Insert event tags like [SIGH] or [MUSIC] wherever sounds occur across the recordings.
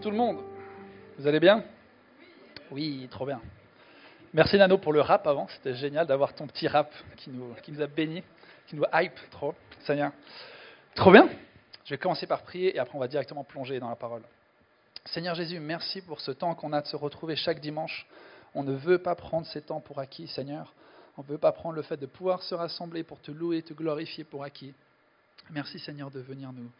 Tout le monde. Vous allez bien? Oui, trop bien. Merci Nano pour le rap avant. C'était génial d'avoir ton petit rap qui nous, qui nous a bénis, qui nous hype trop. Seigneur. Trop bien. Je vais commencer par prier et après on va directement plonger dans la parole. Seigneur Jésus, merci pour ce temps qu'on a de se retrouver chaque dimanche. On ne veut pas prendre ces temps pour acquis, Seigneur. On ne veut pas prendre le fait de pouvoir se rassembler pour te louer, te glorifier pour acquis. Merci Seigneur de venir nous,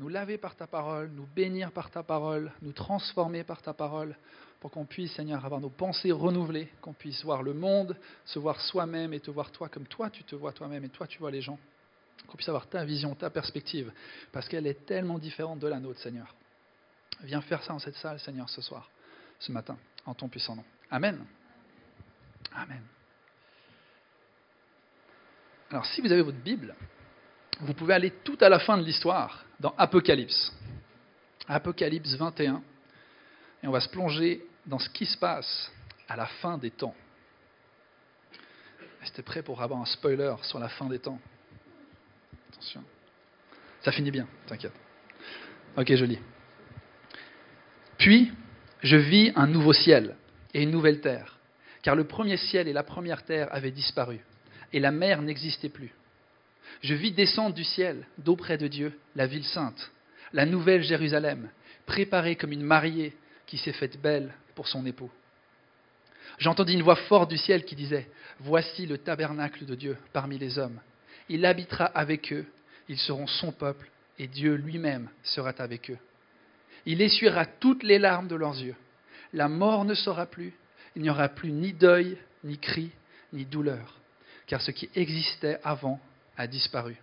nous laver par ta parole, nous bénir par ta parole, nous transformer par ta parole, pour qu'on puisse, Seigneur, avoir nos pensées renouvelées, qu'on puisse voir le monde, se voir soi-même et te voir toi comme toi tu te vois toi-même et toi tu vois les gens. Qu'on puisse avoir ta vision, ta perspective, parce qu'elle est tellement différente de la nôtre, Seigneur. Viens faire ça dans cette salle, Seigneur, ce soir, ce matin, en ton puissant nom. Amen. Amen. Alors, si vous avez votre Bible, vous pouvez aller tout à la fin de l'histoire, dans Apocalypse. Apocalypse 21. Et on va se plonger dans ce qui se passe à la fin des temps. C'était prêt pour avoir un spoiler sur la fin des temps? Attention. Ça finit bien, t'inquiète. Ok, je lis. Puis, je vis un nouveau ciel et une nouvelle terre, car le premier ciel et la première terre avaient disparu, et la mer n'existait plus. Je vis descendre du ciel, d'auprès de Dieu, la ville sainte, la nouvelle Jérusalem, préparée comme une mariée qui s'est faite belle pour son époux. J'entendis une voix forte du ciel qui disait, Voici le tabernacle de Dieu parmi les hommes. Il habitera avec eux, ils seront son peuple, et Dieu lui-même sera avec eux. Il essuiera toutes les larmes de leurs yeux. La mort ne sera plus, il n'y aura plus ni deuil, ni cri, ni douleur, car ce qui existait avant a disparu.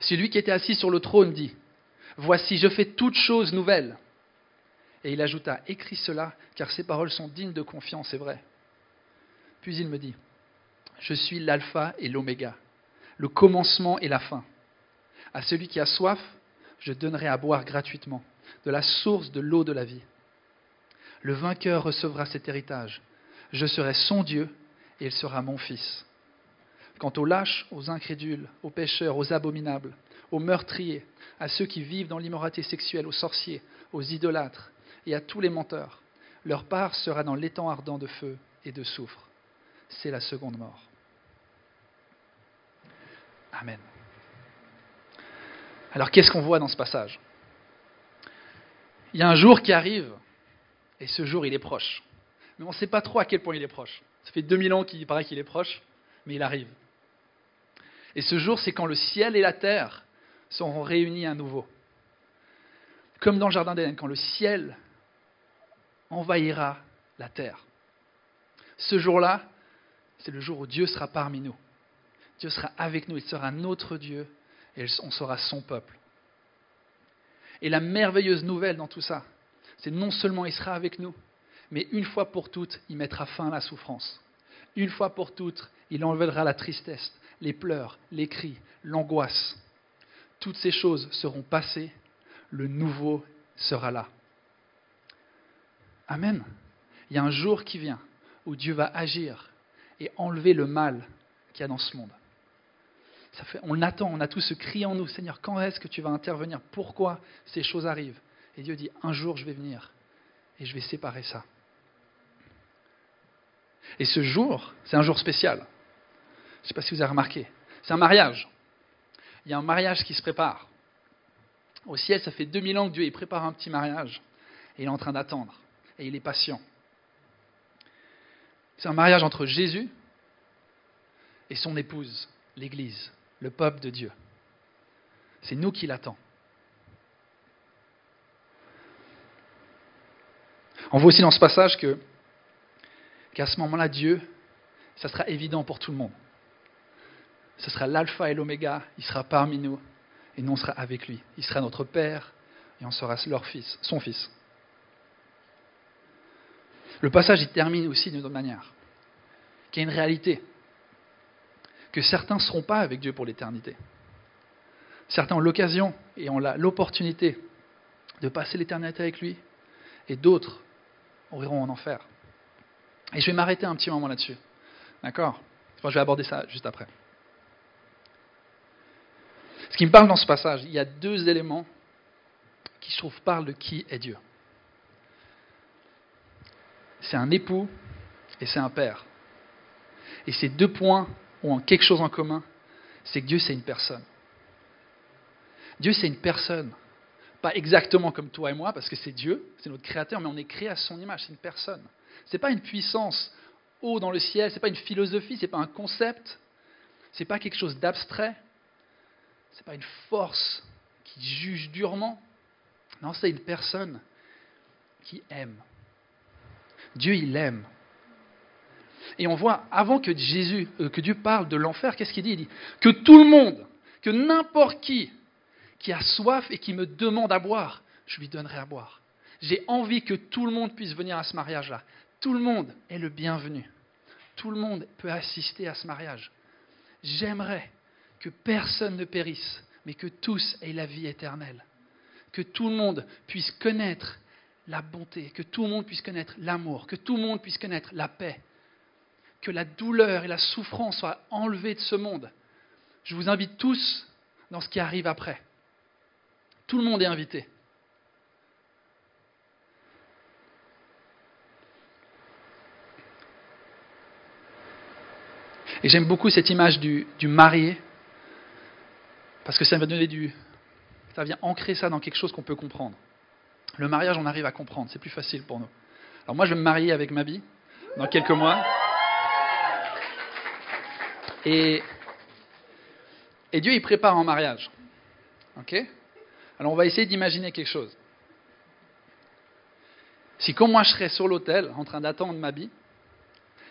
Celui qui était assis sur le trône dit, Voici, je fais toutes choses nouvelles. Et il ajouta, Écris cela, car ces paroles sont dignes de confiance et vraies. Puis il me dit, Je suis l'alpha et l'oméga, le commencement et la fin. À celui qui a soif, je donnerai à boire gratuitement de la source de l'eau de la vie. Le vainqueur recevra cet héritage. Je serai son Dieu et il sera mon fils. Quant aux lâches, aux incrédules, aux pécheurs, aux abominables, aux meurtriers, à ceux qui vivent dans l'immoralité sexuelle, aux sorciers, aux idolâtres et à tous les menteurs, leur part sera dans l'étang ardent de feu et de soufre. C'est la seconde mort. Amen. Alors qu'est-ce qu'on voit dans ce passage? Il y a un jour qui arrive, et ce jour il est proche. Mais on ne sait pas trop à quel point il est proche. Ça fait 2000 ans qu'il paraît qu'il est proche, mais il arrive. Et ce jour, c'est quand le ciel et la terre seront réunis à nouveau. Comme dans le Jardin d'Éden, quand le ciel envahira la terre. Ce jour-là, c'est le jour où Dieu sera parmi nous. Dieu sera avec nous, il sera notre Dieu et on sera son peuple. Et la merveilleuse nouvelle dans tout ça, c'est non seulement il sera avec nous, mais une fois pour toutes, il mettra fin à la souffrance. Une fois pour toutes, il enlèvera la tristesse, les pleurs, les cris, l'angoisse. Toutes ces choses seront passées, le nouveau sera là. Amen. Il y a un jour qui vient où Dieu va agir et enlever le mal qu'il y a dans ce monde. Ça fait, on attend, on a tous ce cri en nous, Seigneur, quand est-ce que tu vas intervenir? Pourquoi ces choses arrivent? Et Dieu dit, un jour je vais venir et je vais séparer ça. Et ce jour, c'est un jour spécial. Je ne sais pas si vous avez remarqué. C'est un mariage. Il y a un mariage qui se prépare. Au ciel, ça fait 2000 ans que Dieu prépare un petit mariage. Et il est en train d'attendre. Et il est patient. C'est un mariage entre Jésus et son épouse, l'Église, le peuple de Dieu. C'est nous qui l'attendons. On voit aussi dans ce passage que qu'à ce moment-là, Dieu, ça sera évident pour tout le monde. Ce sera l'alpha et l'oméga, il sera parmi nous, et nous on sera avec lui. Il sera notre Père, et on sera leur fils, son fils. Le passage il termine aussi d'une autre manière, qu'il y a une réalité, que certains ne seront pas avec Dieu pour l'éternité. Certains ont l'occasion et ont l'opportunité de passer l'éternité avec lui, et d'autres iront en enfer. Et je vais m'arrêter un petit moment là-dessus. D'accord? Je vais aborder ça juste après. Ce qui me parle dans ce passage, il y a deux éléments qui, je trouve, parle de qui est Dieu. C'est un époux et c'est un père. Et ces deux points ont quelque chose en commun, c'est que Dieu, c'est une personne. Dieu, c'est une personne. Pas exactement comme toi et moi, parce que c'est Dieu, c'est notre créateur, mais on est créé à son image, c'est une personne. Ce n'est pas une puissance haut dans le ciel, ce n'est pas une philosophie, ce n'est pas un concept, ce n'est pas quelque chose d'abstrait, ce n'est pas une force qui juge durement. Non, c'est une personne qui aime. Dieu, il aime. Et on voit, avant que Jésus, euh, que Dieu parle de l'enfer, qu'est-ce qu'il dit? Il dit que tout le monde, que n'importe qui qui a soif et qui me demande à boire, je lui donnerai à boire. J'ai envie que tout le monde puisse venir à ce mariage-là. Tout le monde est le bienvenu. Tout le monde peut assister à ce mariage. J'aimerais que personne ne périsse, mais que tous aient la vie éternelle. Que tout le monde puisse connaître la bonté, que tout le monde puisse connaître l'amour, que tout le monde puisse connaître la paix, que la douleur et la souffrance soient enlevées de ce monde. Je vous invite tous dans ce qui arrive après. Tout le monde est invité. Et j'aime beaucoup cette image du, marié, parce que ça va donner du. Ça vient ancrer ça dans quelque chose qu'on peut comprendre. Le mariage, on arrive à comprendre, c'est plus facile pour nous. Alors moi, je vais me marier avec Mabi dans quelques mois. Et, Dieu, il prépare un mariage. OK? Alors on va essayer d'imaginer quelque chose. Si comme moi je serais sur l'autel en train d'attendre Mabi,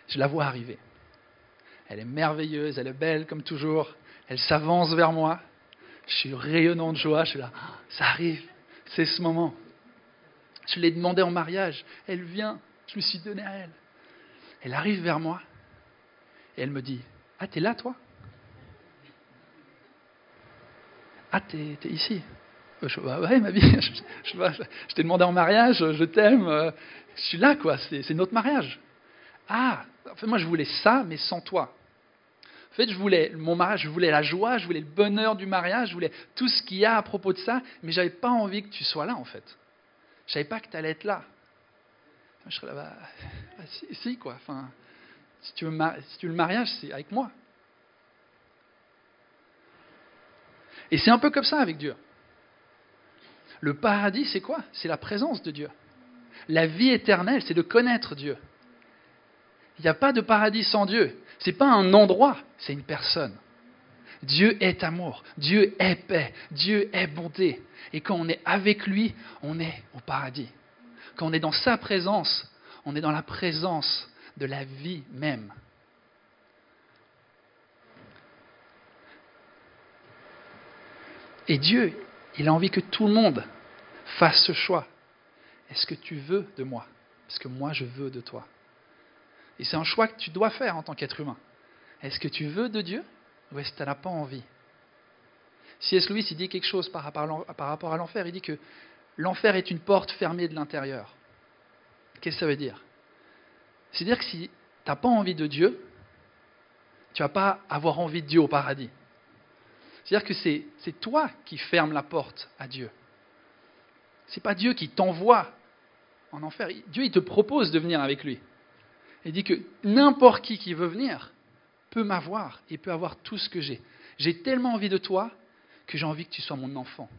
je la vois arriver. Elle est merveilleuse, elle est belle comme toujours, elle s'avance vers moi. Je suis rayonnant de joie, je suis là, ça arrive, c'est ce moment. Je l'ai demandé en mariage, elle vient, je me suis donné à elle. Elle arrive vers moi et elle me dit, ah, t'es là toi Ah, t'es es ici? Je, bah ouais, ma vie, [LAUGHS] je, t'ai demandé en mariage, je t'aime, euh, je suis là, quoi, c'est notre mariage. Ah, moi je voulais ça, mais sans toi. En fait, je voulais mon mariage, je voulais la joie, je voulais le bonheur du mariage, je voulais tout ce qu'il y a à propos de ça, mais j'avais pas envie que tu sois là, en fait. Je savais pas que tu allais être là. Je serais là, bas bah, [LAUGHS] si, quoi. Enfin, si tu, veux, si tu veux le mariage, c'est avec moi. Et c'est un peu comme ça avec Dieu. Le paradis, c'est quoi? C'est la présence de Dieu. La vie éternelle, c'est de connaître Dieu. Il n'y a pas de paradis sans Dieu. Ce n'est pas un endroit, c'est une personne. Dieu est amour, Dieu est paix, Dieu est bonté. Et quand on est avec lui, on est au paradis. Quand on est dans sa présence, on est dans la présence de la vie même. Et Dieu, il a envie que tout le monde fasse ce choix. Est-ce que tu veux de moi? Parce que moi, je veux de toi? Et c'est un choix que tu dois faire en tant qu'être humain. Est-ce que tu veux de Dieu ou est-ce que tu n'as pas envie? C.S. Lewis, il dit quelque chose par rapport à l'enfer. Il dit que l'enfer est une porte fermée de l'intérieur. Qu'est-ce que ça veut dire? C'est-à-dire que si tu n'as pas envie de Dieu, tu ne vas pas avoir envie de Dieu au paradis. C'est-à-dire que c'est toi qui fermes la porte à Dieu. Ce n'est pas Dieu qui t'envoie en enfer. Dieu, il te propose de venir avec lui. Il dit que n'importe qui qui veut venir peut m'avoir et peut avoir tout ce que j'ai. J'ai tellement envie de toi que j'ai envie que tu sois mon enfant.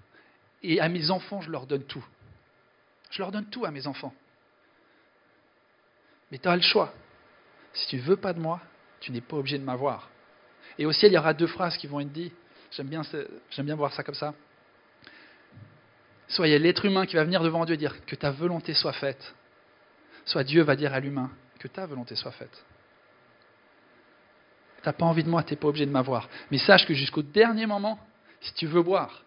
Et à mes enfants, je leur donne tout. Je leur donne tout à mes enfants. Mais tu as le choix. Si tu ne veux pas de moi, tu n'es pas obligé de m'avoir. Et au ciel, il y aura deux phrases qui vont être dites. J'aime bien, voir ça comme ça. Soit il y a l'être humain qui va venir devant Dieu et dire que ta volonté soit faite. Soit Dieu va dire à l'humain que ta volonté soit faite. Tu n'as pas envie de moi, tu n'es pas obligé de m'avoir. Mais sache que jusqu'au dernier moment, si tu veux boire,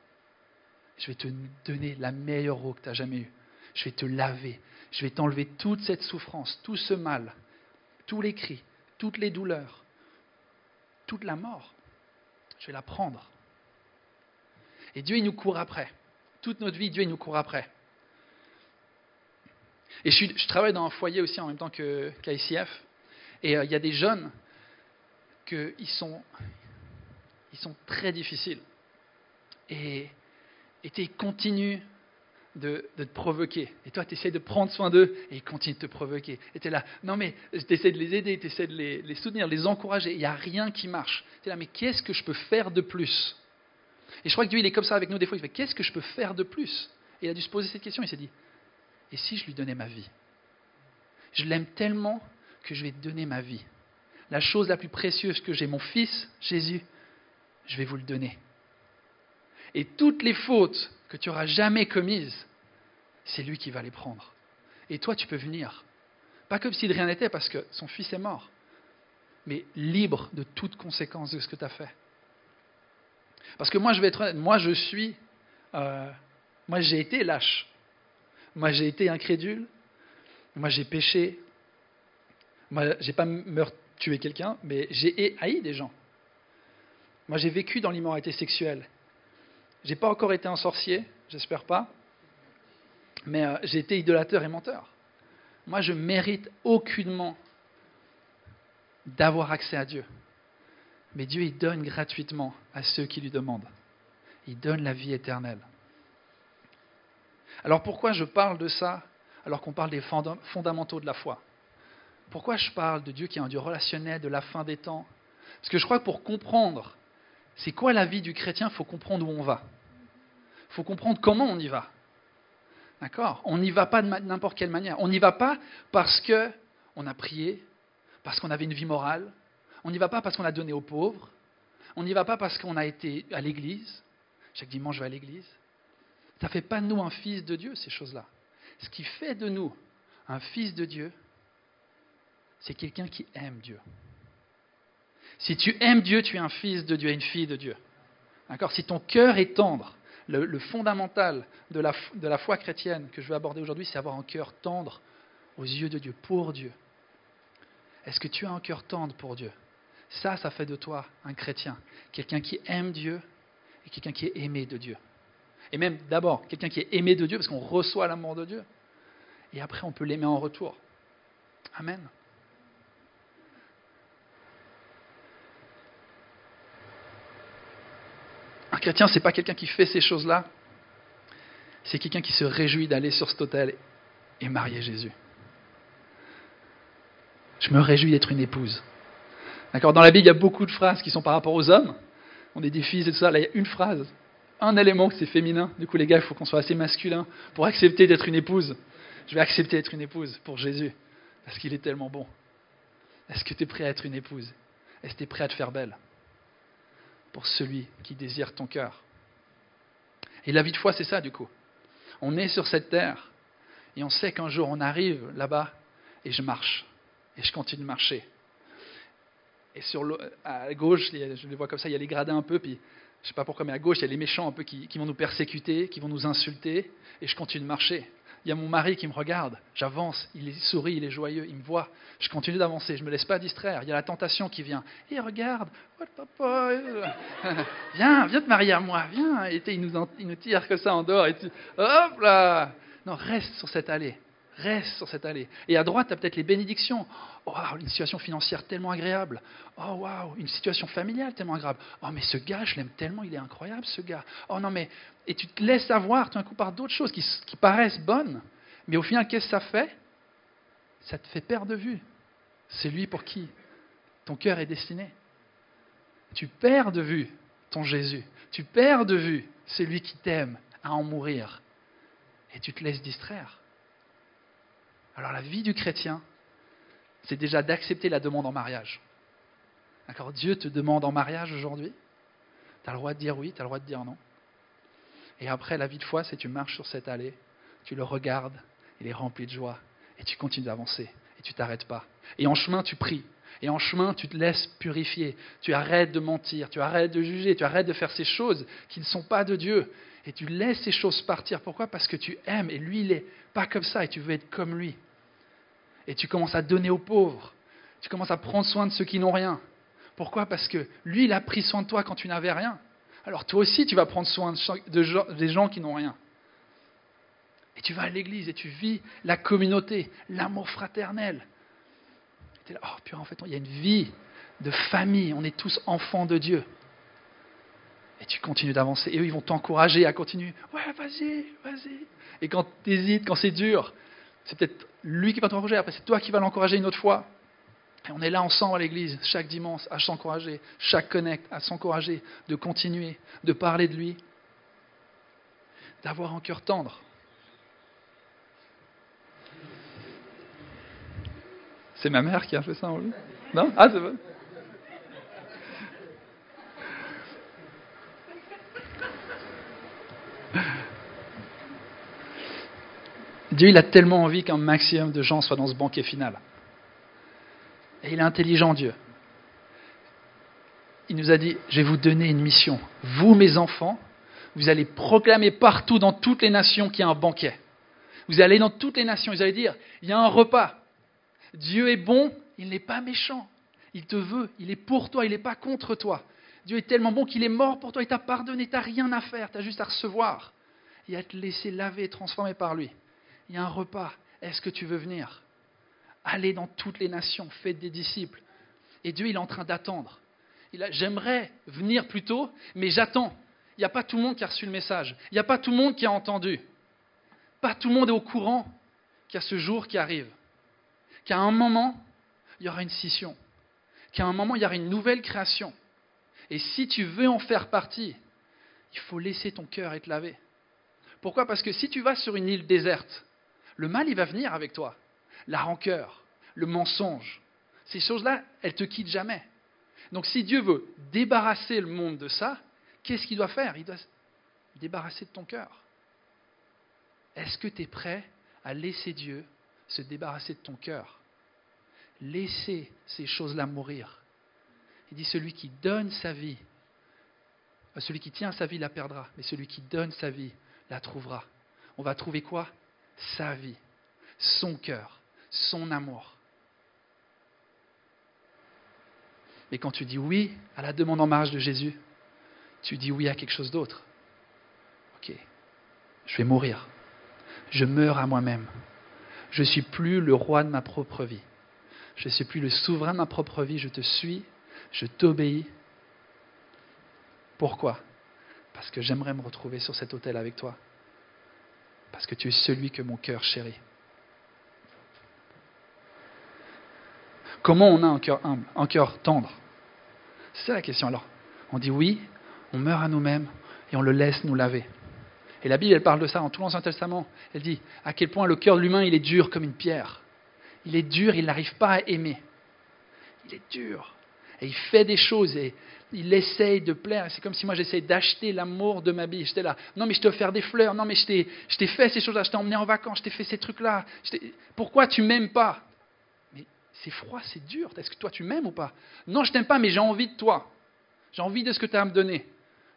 je vais te donner la meilleure eau que tu as jamais eue. Je vais te laver. Je vais t'enlever toute cette souffrance, tout ce mal, tous les cris, toutes les douleurs, toute la mort. Je vais la prendre. Et Dieu, il nous court après. Toute notre vie, Dieu, il nous court après. Et je, travaille dans un foyer aussi en même temps qu'ICF. et euh, il y a des jeunes sont, ils sont très difficiles. Et, et ils continuent de, te provoquer. Et toi, tu essaies de prendre soin d'eux et ils continuent de te provoquer. Et tu es là, non mais tu de les aider, tu de les, les soutenir, les encourager. Il n'y a rien qui marche. Tu es là, mais qu'est-ce que je peux faire de plus? Et je crois que Dieu, il est comme ça avec nous des fois. Il fait, qu'est-ce que je peux faire de plus? Et il a dû se poser cette question. Il s'est dit, et si je lui donnais ma vie? Je l'aime tellement que je vais donner ma vie. La chose la plus précieuse que j'ai, mon fils, Jésus, je vais vous le donner. Et toutes les fautes que tu auras jamais commises, c'est lui qui va les prendre. Et toi, tu peux venir. Pas comme si de rien n'était, parce que son fils est mort, mais libre de toute conséquence de ce que tu as fait. Parce que moi, je vais être honnête, suis. Euh, moi, j'ai été lâche. Moi, j'ai été incrédule. Moi, j'ai péché. Moi, j'ai pas tué quelqu'un, mais j'ai haï des gens. Moi, j'ai vécu dans l'immoralité sexuelle. J'ai pas encore été un sorcier, j'espère pas, mais euh, j'ai été idolateur et menteur. Moi, je mérite aucunement d'avoir accès à Dieu. Mais Dieu, il donne gratuitement à ceux qui lui demandent. Il donne la vie éternelle. Alors pourquoi je parle de ça alors qu'on parle des fondamentaux de la foi? Pourquoi je parle de Dieu qui est un Dieu relationnel, de la fin des temps? Parce que je crois que pour comprendre c'est quoi la vie du chrétien Il faut comprendre où on va. Il faut comprendre comment on y va. D'accord? On n'y va pas de n'importe quelle manière. On n'y va pas parce qu'on a prié, parce qu'on avait une vie morale. On n'y va pas parce qu'on a donné aux pauvres. On n'y va pas parce qu'on a été à l'église. Chaque dimanche, je vais à l'église. Ça ne fait pas de nous un fils de Dieu, ces choses-là. Ce qui fait de nous un fils de Dieu, c'est quelqu'un qui aime Dieu. Si tu aimes Dieu, tu es un fils de Dieu et une fille de Dieu. D'accord? Si ton cœur est tendre, le, fondamental de la, de la, foi chrétienne que je veux aborder aujourd'hui, c'est avoir un cœur tendre aux yeux de Dieu, pour Dieu. Est-ce que tu as un cœur tendre pour Dieu? Ça, ça fait de toi un chrétien, quelqu'un qui aime Dieu et quelqu'un qui est aimé de Dieu. Et même d'abord, quelqu'un qui est aimé de Dieu parce qu'on reçoit l'amour de Dieu. Et après, on peut l'aimer en retour. Amen. Un chrétien, ce n'est pas quelqu'un qui fait ces choses-là, c'est quelqu'un qui se réjouit d'aller sur cet hôtel et marier Jésus. Je me réjouis d'être une épouse. D'accord Dans la Bible, il y a beaucoup de phrases qui sont par rapport aux hommes. On est des fils et tout ça. Là, il y a une phrase, un élément c'est féminin. Du coup, les gars, il faut qu'on soit assez masculin pour accepter d'être une épouse. Je vais accepter d'être une épouse pour Jésus parce qu'il est tellement bon. Est-ce que tu es prêt à être une épouse? Est-ce que tu es prêt à te faire belle? Pour celui qui désire ton cœur. Et la vie de foi, c'est ça du coup. On est sur cette terre et on sait qu'un jour on arrive là-bas et je marche et je continue de marcher. Et sur à gauche, je les vois comme ça, il y a les gradins un peu, puis je ne sais pas pourquoi, mais à gauche, il y a les méchants un peu qui vont nous persécuter, qui vont nous insulter, et je continue de marcher. Il y a mon mari qui me regarde, j'avance, il sourit, il est joyeux, il me voit, je continue d'avancer, je ne me laisse pas distraire. Il y a la tentation qui vient. Et regarde, oh, papa, [LAUGHS] viens, viens te marier à moi, viens. Et il nous, il nous tire que ça en dehors. Et tu, hop là Non, reste sur cette allée. Reste sur cette allée. Et à droite, tu as peut-être les bénédictions. Oh, une situation financière tellement agréable. Oh, waouh, une situation familiale tellement agréable. Oh, mais ce gars, je l'aime tellement, il est incroyable, ce gars. Oh, non, mais. Et tu te laisses avoir tout d'un coup par d'autres choses qui, qui paraissent bonnes. Mais au final, qu'est-ce que ça fait? Ça te fait perdre de vue. C'est lui pour qui ton cœur est destiné. Tu perds de vue ton Jésus. Tu perds de vue celui qui t'aime à en mourir. Et tu te laisses distraire. Alors la vie du chrétien, c'est déjà d'accepter la demande en mariage. D'accord Dieu te demande en mariage aujourd'hui. Tu as le droit de dire oui, tu as le droit de dire non. Et après, la vie de foi, c'est tu marches sur cette allée, tu le regardes, il est rempli de joie, et tu continues d'avancer, et tu t'arrêtes pas. Et en chemin, tu pries. Et en chemin, tu te laisses purifier. Tu arrêtes de mentir, tu arrêtes de juger, tu arrêtes de faire ces choses qui ne sont pas de Dieu. Et tu laisses ces choses partir. Pourquoi? Parce que tu aimes, et lui, il n'est pas comme ça, et tu veux être comme lui et tu commences à donner aux pauvres. Tu commences à prendre soin de ceux qui n'ont rien. Pourquoi? Parce que lui, il a pris soin de toi quand tu n'avais rien. Alors toi aussi, tu vas prendre soin de, des gens qui n'ont rien. Et tu vas à l'église et tu vis la communauté, l'amour fraternel. Tu es là, oh, puis en fait, il y a une vie de famille. On est tous enfants de Dieu. Et tu continues d'avancer. Et eux, ils vont t'encourager à continuer. Ouais, vas-y, vas-y. Et quand tu hésites, quand c'est dur, c'est peut-être lui qui va t'encourager. Après, c'est toi qui vas l'encourager une autre fois. Et on est là ensemble à l'église, chaque dimanche, à s'encourager, chaque connect, à s'encourager, de continuer, de parler de lui, d'avoir un cœur tendre. C'est ma mère qui a fait ça en lui Non? Ah, c'est bon. Dieu, il a tellement envie qu'un maximum de gens soient dans ce banquet final. Et il est intelligent, Dieu. Il nous a dit, je vais vous donner une mission. Vous, mes enfants, vous allez proclamer partout dans toutes les nations qu'il y a un banquet. Vous allez dans toutes les nations, vous allez dire, il y a un repas. Dieu est bon, il n'est pas méchant. Il te veut, il est pour toi, il n'est pas contre toi. Dieu est tellement bon qu'il est mort pour toi, il t'a pardonné, tu n'as rien à faire, tu as juste à recevoir et à te laisser laver et transformer par lui. Il y a un repas, est-ce que tu veux venir? Allez dans toutes les nations, faites des disciples. Et Dieu, il est en train d'attendre. J'aimerais venir plus tôt, mais j'attends. Il n'y a pas tout le monde qui a reçu le message. Il n'y a pas tout le monde qui a entendu. Pas tout le monde est au courant qu'il y a ce jour qui arrive. Qu'à un moment, il y aura une scission. Qu'à un moment, il y aura une nouvelle création. Et si tu veux en faire partie, il faut laisser ton cœur être lavé. Pourquoi? Parce que si tu vas sur une île déserte, le mal, il va venir avec toi la rancœur, le mensonge. Ces choses-là, elles te quittent jamais. Donc si Dieu veut débarrasser le monde de ça, qu'est-ce qu'il doit faire? Il doit débarrasser de ton cœur. Est-ce que tu es prêt à laisser Dieu se débarrasser de ton cœur? Laisser ces choses-là mourir. Il dit celui qui donne sa vie, euh, celui qui tient sa vie la perdra, mais celui qui donne sa vie la trouvera. On va trouver quoi? Sa vie, son cœur son amour. Mais quand tu dis oui à la demande en marge de Jésus, tu dis oui à quelque chose d'autre. Ok, je vais mourir. Je meurs à moi-même. Je ne suis plus le roi de ma propre vie. Je ne suis plus le souverain de ma propre vie. Je te suis. Je t'obéis. Pourquoi? Parce que j'aimerais me retrouver sur cet autel avec toi. Parce que tu es celui que mon cœur chérit. Comment on a un cœur humble, un cœur tendre? C'est la question alors. On dit oui, on meurt à nous-mêmes et on le laisse nous laver. Et la Bible, elle parle de ça dans tout l'Ancien Testament. Elle dit à quel point le cœur de l'humain, il est dur comme une pierre. Il est dur, il n'arrive pas à aimer. Il est dur. Et il fait des choses et il essaye de plaire. C'est comme si moi j'essayais d'acheter l'amour de ma vie. J'étais là, non mais je t'ai offert des fleurs, non mais je t'ai fait ces choses-là, je t'ai emmené en vacances, je t'ai fait ces trucs-là. Pourquoi tu m'aimes pas? C'est froid, c'est dur. Est-ce que toi tu m'aimes ou pas? Non, je t'aime pas, mais j'ai envie de toi. J'ai envie de ce que tu as à me donner.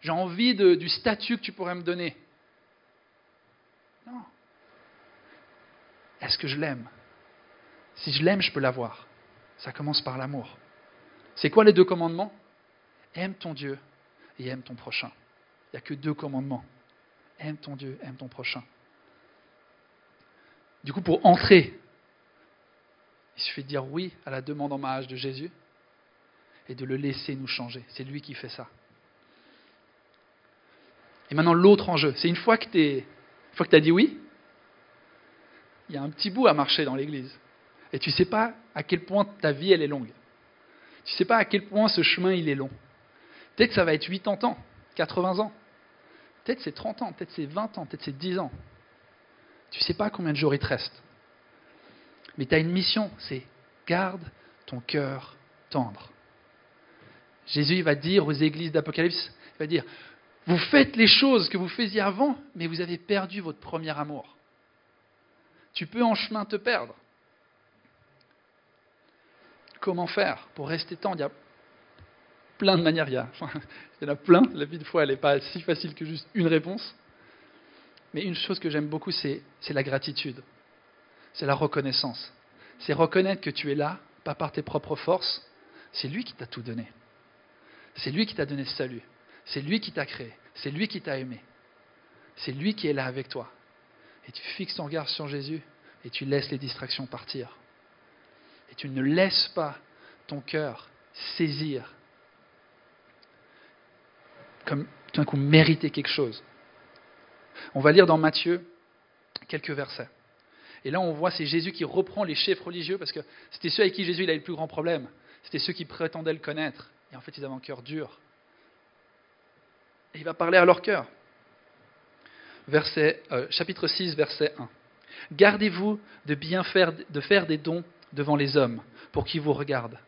J'ai envie du statut que tu pourrais me donner. Non. Est-ce que je l'aime? Si je l'aime, je peux l'avoir. Ça commence par l'amour. C'est quoi les deux commandements? Aime ton Dieu et aime ton prochain. Il n'y a que deux commandements. Aime ton Dieu, aime ton prochain. Du coup, pour entrer il suffit de dire oui à la demande en mariage de Jésus et de le laisser nous changer. C'est lui qui fait ça. Et maintenant, l'autre enjeu, c'est une fois que tu as dit oui, il y a un petit bout à marcher dans l'église. Et tu ne sais pas à quel point ta vie, elle est longue. Tu ne sais pas à quel point ce chemin, il est long. Peut-être que ça va être 80 ans, 80 ans. Peut-être c'est 30 ans, peut-être c'est 20 ans, peut-être c'est 10 ans. Tu ne sais pas combien de jours il te reste. Mais tu as une mission, c'est garde ton cœur tendre. Jésus va dire aux églises d'Apocalypse, il va dire, vous faites les choses que vous faisiez avant, mais vous avez perdu votre premier amour. Tu peux en chemin te perdre. Comment faire pour rester tendre Il y a plein de manières. Il y, [LAUGHS] y en a plein. La vie de foi, elle n'est pas si facile que juste une réponse. Mais une chose que j'aime beaucoup, c'est la gratitude c'est la reconnaissance. C'est reconnaître que tu es là, pas par tes propres forces. C'est lui qui t'a tout donné. C'est lui qui t'a donné ce salut. C'est lui qui t'a créé. C'est lui qui t'a aimé. C'est lui qui est là avec toi. Et tu fixes ton regard sur Jésus et tu laisses les distractions partir. Et tu ne laisses pas ton cœur saisir. Comme tout d'un coup mériter quelque chose. On va lire dans Matthieu quelques versets. Et là, on voit, c'est Jésus qui reprend les chefs religieux, parce que c'était ceux avec qui Jésus il avait le plus grand problème. C'était ceux qui prétendaient le connaître. Et en fait, ils avaient un cœur dur. Et il va parler à leur cœur. Euh, chapitre 6, verset 1. Gardez-vous de bien faire, de faire des dons devant les hommes, pour qu'ils vous regardent.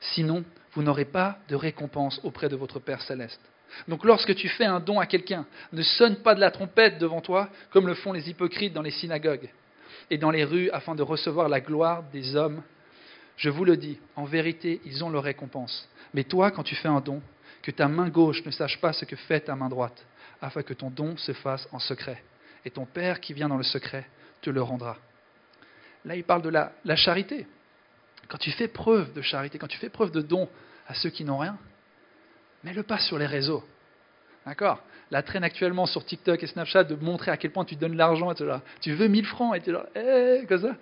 Sinon, vous n'aurez pas de récompense auprès de votre Père céleste. Donc lorsque tu fais un don à quelqu'un, ne sonne pas de la trompette devant toi, comme le font les hypocrites dans les synagogues et dans les rues, afin de recevoir la gloire des hommes. Je vous le dis, en vérité, ils ont leur récompense. Mais toi, quand tu fais un don, que ta main gauche ne sache pas ce que fait ta main droite, afin que ton don se fasse en secret. Et ton Père qui vient dans le secret te le rendra. Là, il parle de la, charité. Quand tu fais preuve de charité, quand tu fais preuve de don à ceux qui n'ont rien, mets-le pas sur les réseaux. D'accord? La traîne actuellement sur TikTok et Snapchat de montrer à quel point tu donnes de l'argent, tu veux 1000 francs, et tu es là, eh, comme ça.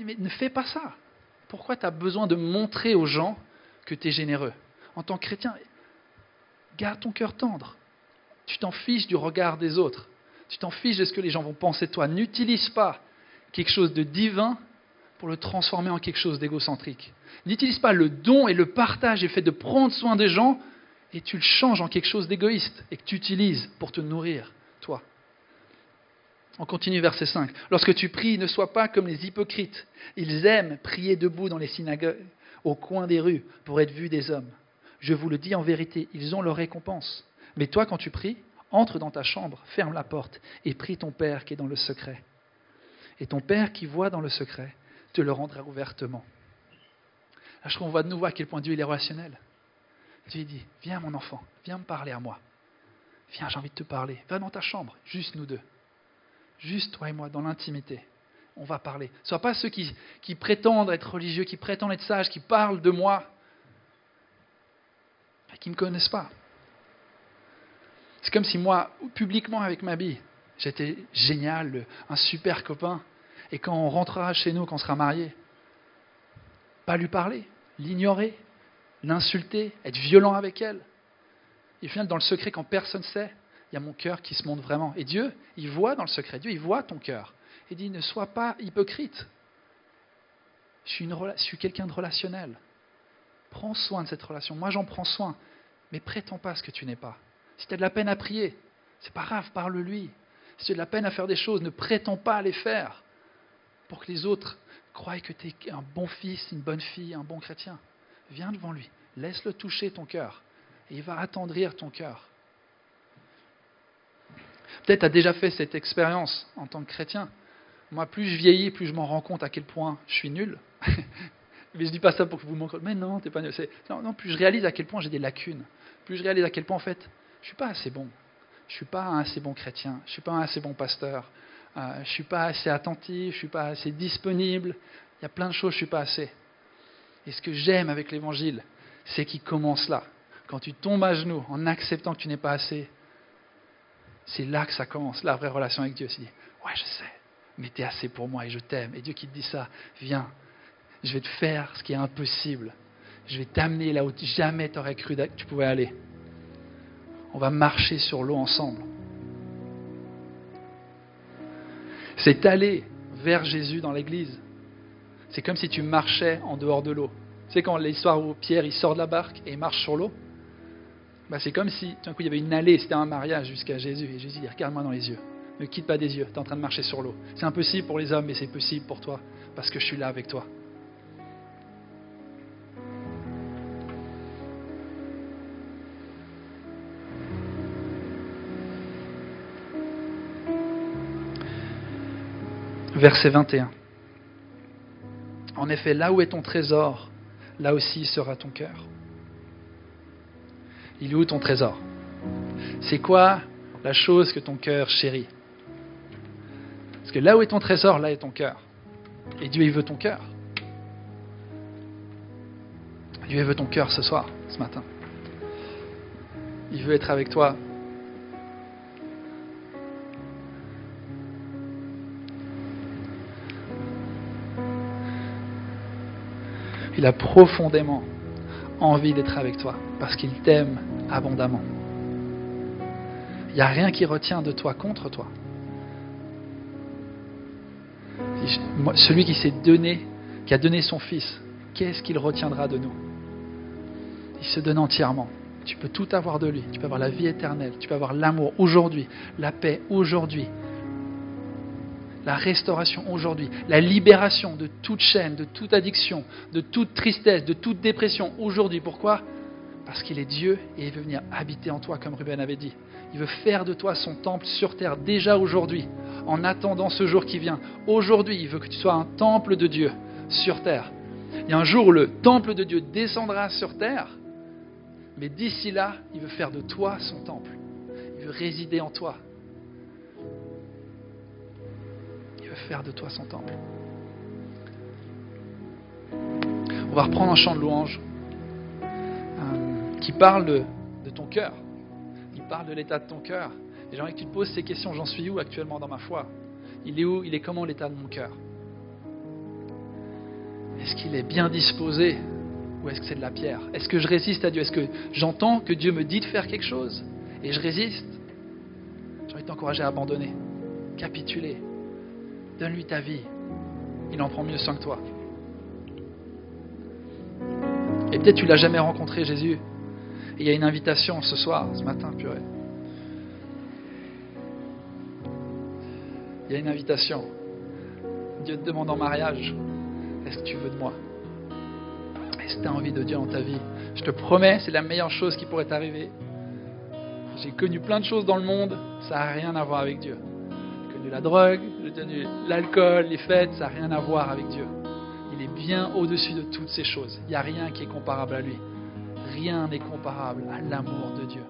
Mais ne fais pas ça. Pourquoi tu as besoin de montrer aux gens que tu es généreux? En tant que chrétien, garde ton cœur tendre. Tu t'en fiches du regard des autres. Tu t'en fiches de ce que les gens vont penser de toi. N'utilise pas quelque chose de divin pour le transformer en quelque chose d'égocentrique. N'utilise pas le don et le partage et le fait de prendre soin des gens et tu le changes en quelque chose d'égoïste et que tu utilises pour te nourrir, toi. On continue verset 5. Lorsque tu pries, ne sois pas comme les hypocrites. Ils aiment prier debout dans les synagogues, au coin des rues, pour être vus des hommes. Je vous le dis en vérité, ils ont leur récompense. Mais toi, quand tu pries, entre dans ta chambre, ferme la porte et prie ton Père qui est dans le secret. Et ton Père qui voit dans le secret te le rendra ouvertement. Là, je qu'on voit de nouveau à quel point Dieu est relationnel. Dieu dit, viens mon enfant, viens me parler à moi. Viens, j'ai envie de te parler. Va dans ta chambre, juste nous deux. Juste toi et moi, dans l'intimité. On va parler. Sois pas ceux qui, qui prétendent être religieux, qui prétendent être sages, qui parlent de moi, et qui ne me connaissent pas. C'est comme si moi, publiquement avec ma bille, j'étais génial, un super copain. Et quand on rentrera chez nous, quand on sera mariés, pas lui parler, l'ignorer, l'insulter, être violent avec elle. Et au final, dans le secret, quand personne ne sait, il y a mon cœur qui se montre vraiment. Et Dieu, il voit dans le secret, Dieu, il voit ton cœur. Il dit, ne sois pas hypocrite. Je suis, suis quelqu'un de relationnel. Prends soin de cette relation. Moi, j'en prends soin. Mais prétends pas ce que tu n'es pas. Si tu as de la peine à prier, c'est pas grave, parle-lui. Si tu as de la peine à faire des choses, ne prétends pas à les faire pour que les autres croient que tu es un bon fils, une bonne fille, un bon chrétien. Viens devant lui, laisse-le toucher ton cœur, et il va attendrir ton cœur. Peut-être tu as déjà fait cette expérience en tant que chrétien. Moi, plus je vieillis, plus je m'en rends compte à quel point je suis nul. [LAUGHS] Mais je dis pas ça pour que vous m'en Mais non, t'es pas nul. Non, non, plus je réalise à quel point j'ai des lacunes. Plus je réalise à quel point, en fait, je suis pas assez bon. Je suis pas un assez bon chrétien. Je suis pas un assez bon pasteur. Euh, je suis pas assez attentif. Je suis pas assez disponible. Il y a plein de choses, je suis pas assez. Et ce que j'aime avec l'évangile, c'est qu'il commence là. Quand tu tombes à genoux en acceptant que tu n'es pas assez, c'est là que ça commence, la vraie relation avec Dieu. C'est dit, ouais, je sais, mais tu es assez pour moi et je t'aime. Et Dieu qui te dit ça, viens, je vais te faire ce qui est impossible. Je vais t'amener là où jamais tu aurais cru que tu pouvais aller. On va marcher sur l'eau ensemble. C'est aller vers Jésus dans l'église. C'est comme si tu marchais en dehors de l'eau. Tu sais quand l'histoire où Pierre il sort de la barque et il marche sur l'eau bah, C'est comme si d'un coup il y avait une allée, c'était un mariage jusqu'à Jésus. Et Jésus dit Regarde-moi dans les yeux, ne quitte pas des yeux, tu es en train de marcher sur l'eau. C'est impossible pour les hommes, mais c'est possible pour toi, parce que je suis là avec toi. Verset 21. En effet, là où est ton trésor, là aussi sera ton cœur. Il est où ton trésor? C'est quoi la chose que ton cœur chérit? Parce que là où est ton trésor, là est ton cœur. Et Dieu, il veut ton cœur. Dieu, il veut ton cœur ce soir, ce matin. Il veut être avec toi Il a profondément envie d'être avec toi parce qu'il t'aime abondamment. Il n'y a rien qui retient de toi contre toi. Celui qui s'est donné, qui a donné son Fils, qu'est-ce qu'il retiendra de nous? Il se donne entièrement. Tu peux tout avoir de lui. Tu peux avoir la vie éternelle. Tu peux avoir l'amour aujourd'hui, la paix aujourd'hui, la restauration aujourd'hui, la libération de toute chaîne, de toute addiction, de toute tristesse, de toute dépression aujourd'hui. Pourquoi? Parce qu'il est Dieu et il veut venir habiter en toi, comme Ruben avait dit. Il veut faire de toi son temple sur terre déjà aujourd'hui, en attendant ce jour qui vient. Aujourd'hui, il veut que tu sois un temple de Dieu sur terre. Il y a un jour où le temple de Dieu descendra sur terre, mais d'ici là, il veut faire de toi son temple. Il veut résider en toi. Faire de toi son temple. On va reprendre un chant de louange euh, qui parle de, ton cœur. Il parle de l'état de ton cœur. Et j'aimerais que tu te poses ces questions. J'en suis où actuellement dans ma foi? Il est où? Il est comment l'état de mon cœur? Est-ce qu'il est bien disposé ou est-ce que c'est de la pierre? Est-ce que je résiste à Dieu? Est-ce que j'entends que Dieu me dit de faire quelque chose et je résiste? J'ai envie de t'encourager à abandonner, capituler, Donne-lui ta vie. Il en prend mieux soin que toi. Et peut-être tu l'as jamais rencontré, Jésus. Il y a une invitation ce soir, ce matin, purée. Il y a une invitation. Dieu te demande en mariage, est-ce que tu veux de moi? Est-ce que tu as envie de Dieu dans ta vie? Je te promets, c'est la meilleure chose qui pourrait t'arriver. J'ai connu plein de choses dans le monde, ça n'a rien à voir avec Dieu la drogue, l'alcool, les fêtes, ça n'a rien à voir avec Dieu. Il est bien au-dessus de toutes ces choses. Il n'y a rien qui est comparable à lui. Rien n'est comparable à l'amour de Dieu.